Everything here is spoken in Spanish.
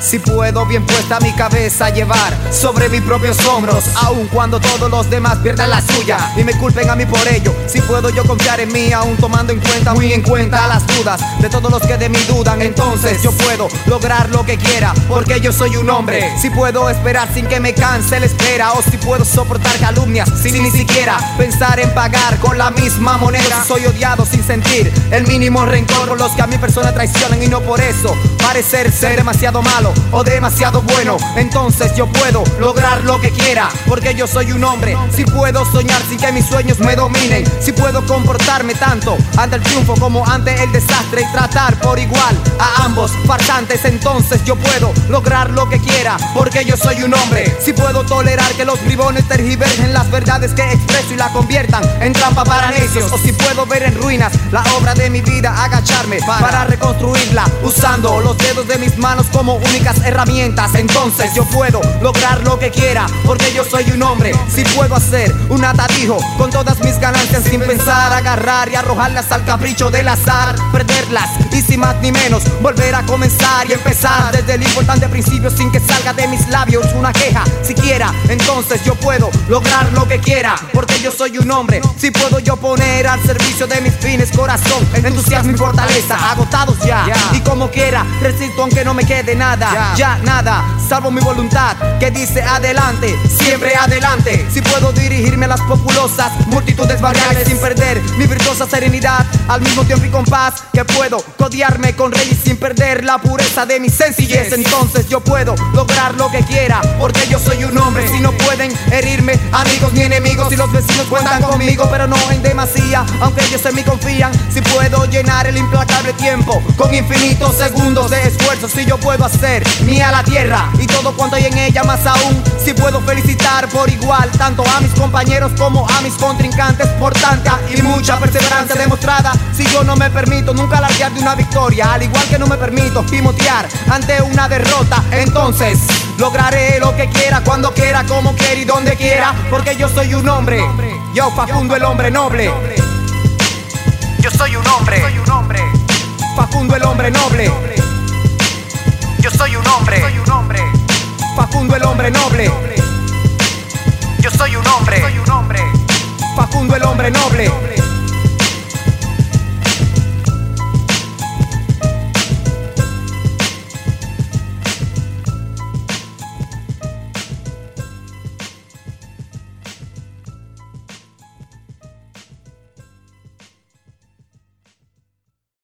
Si puedo bien puesta mi cabeza llevar sobre mis propios hombros, aun cuando todos los demás pierdan la suya y me culpen a mí por ello. Si puedo yo confiar en mí, aún tomando en cuenta, muy en cuenta las dudas de todos los que de mí dudan, entonces yo puedo lograr lo que quiera, porque yo soy un hombre. Si puedo esperar sin que me canse la espera, o si puedo soportar calumnias sin ni siquiera pensar en pagar con la misma moneda. Soy odiado sin sentir el mínimo rencor los que a mi persona traicionan y no por eso parecer ser demasiado malo o demasiado bueno, entonces yo puedo lograr lo que quiera, porque yo soy un hombre. Si puedo soñar sin que mis sueños me dominen, si puedo comportarme tanto ante el triunfo como ante el desastre y tratar por igual a ambos farsantes, entonces yo puedo lograr lo que quiera, porque yo soy un hombre. Si puedo tolerar que los bribones tergiversen las verdades que expreso y la conviertan en trampa para necios, o si puedo ver en ruinas la obra de mi vida, agacharme para reconstruirla usando los dedos de mis manos como un herramientas, entonces yo puedo lograr lo que quiera, porque yo soy un hombre. Si puedo hacer un atadijo con todas mis ganancias sin pensar, agarrar y arrojarlas al capricho del azar, perderlas y sin más ni menos volver a comenzar y empezar desde el importante principio sin que salga de mis labios una queja siquiera. Entonces yo puedo lograr lo que quiera, porque yo soy un hombre. Si puedo yo poner al servicio de mis fines corazón, entusiasmo y fortaleza, agotados ya. Y como quiera, resisto aunque no me quede nada ya nada, salvo mi voluntad que dice adelante, siempre adelante. Si puedo dirigirme a las populosas multitudes variables sin perder mi virtuosa serenidad, al mismo tiempo y con paz, que puedo codiarme con reyes sin perder la pureza de mi sencillez. Entonces yo puedo lograr lo que quiera, porque yo soy amigos ni enemigos, si los vecinos cuentan conmigo, pero no en demasía, aunque ellos en mí confían. Si puedo llenar el implacable tiempo con infinitos segundos de esfuerzo, si yo puedo hacer ni a la tierra y todo cuanto hay en ella más aún. Si puedo felicitar por igual tanto a mis compañeros como a mis contrincantes por tanta y mucha perseverancia demostrada. Si yo no me permito nunca alardear de una victoria, al igual que no me permito pimotear ante una derrota, entonces lograré lo que quiera, cuando quiera, como quiera y donde quiera, porque yo soy un hombre. Yo Facundo el hombre noble. Yo soy un hombre. Facundo el hombre noble.